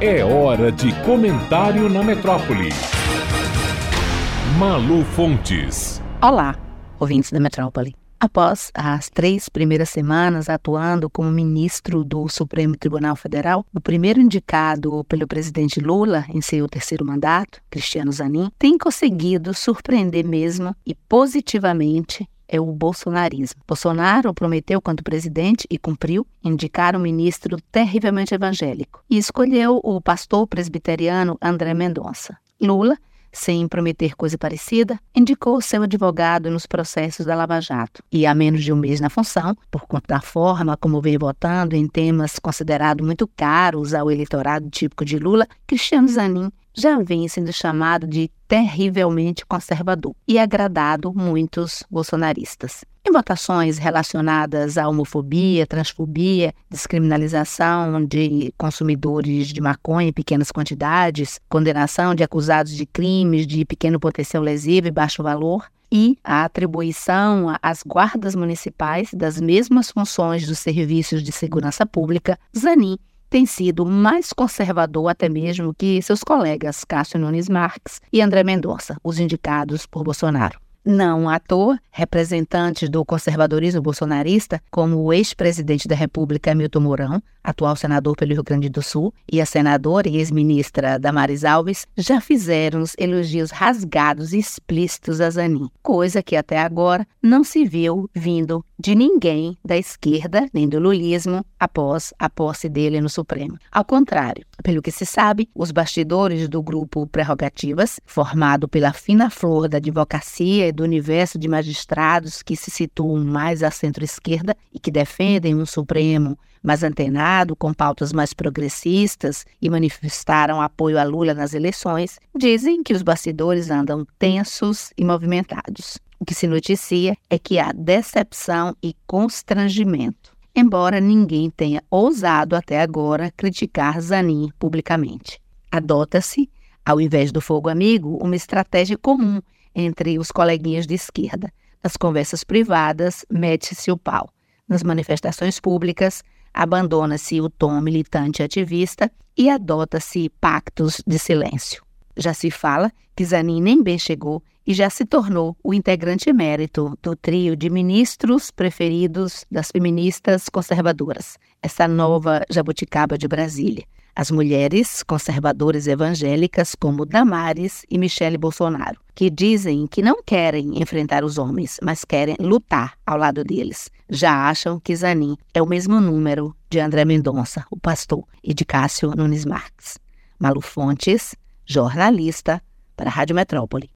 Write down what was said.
É hora de comentário na metrópole. Malu Fontes. Olá, ouvintes da metrópole. Após as três primeiras semanas atuando como ministro do Supremo Tribunal Federal, o primeiro indicado pelo presidente Lula em seu terceiro mandato, Cristiano Zanin, tem conseguido surpreender mesmo e positivamente é o bolsonarismo. Bolsonaro prometeu, quando presidente, e cumpriu, indicar um ministro terrivelmente evangélico e escolheu o pastor presbiteriano André Mendonça. Lula sem prometer coisa parecida, indicou seu advogado nos processos da Lava Jato. E há menos de um mês na função, por conta da forma como veio votando em temas considerados muito caros ao eleitorado típico de Lula, Cristiano Zanin já vem sendo chamado de terrivelmente conservador e agradado muitos bolsonaristas. Em votações relacionadas à homofobia, transfobia, descriminalização de consumidores de maconha em pequenas quantidades, condenação de acusados de crimes de pequeno potencial lesivo e baixo valor, e a atribuição às guardas municipais das mesmas funções dos serviços de segurança pública, Zanin tem sido mais conservador até mesmo que seus colegas Cássio Nunes Marques e André Mendonça, os indicados por Bolsonaro. Não à toa, representantes do conservadorismo bolsonarista, como o ex-presidente da República Milton Mourão, atual senador pelo Rio Grande do Sul, e a senadora e ex-ministra Damares Alves, já fizeram elogios rasgados e explícitos a Zanin, coisa que até agora não se viu vindo de ninguém da esquerda nem do lulismo após a posse dele no Supremo. Ao contrário, pelo que se sabe, os bastidores do grupo Prerrogativas, formado pela fina flor da advocacia e do universo de magistrados que se situam mais à centro-esquerda e que defendem um Supremo mais antenado, com pautas mais progressistas e manifestaram apoio a Lula nas eleições, dizem que os bastidores andam tensos e movimentados. Que se noticia é que há decepção e constrangimento embora ninguém tenha ousado até agora criticar Zanin publicamente. Adota-se, ao invés do fogo amigo, uma estratégia comum entre os coleguinhas de esquerda. Nas conversas privadas, mete-se o pau. Nas manifestações públicas, abandona-se o tom militante ativista e adota-se pactos de silêncio. Já se fala que Zanin nem bem chegou e já se tornou o integrante emérito do trio de ministros preferidos das feministas conservadoras, essa nova jabuticaba de Brasília. As mulheres conservadoras evangélicas como Damares e Michele Bolsonaro, que dizem que não querem enfrentar os homens, mas querem lutar ao lado deles. Já acham que Zanin é o mesmo número de André Mendonça, o pastor, e de Cássio Nunes Marques. Malu Fontes, jornalista para a Rádio Metrópole.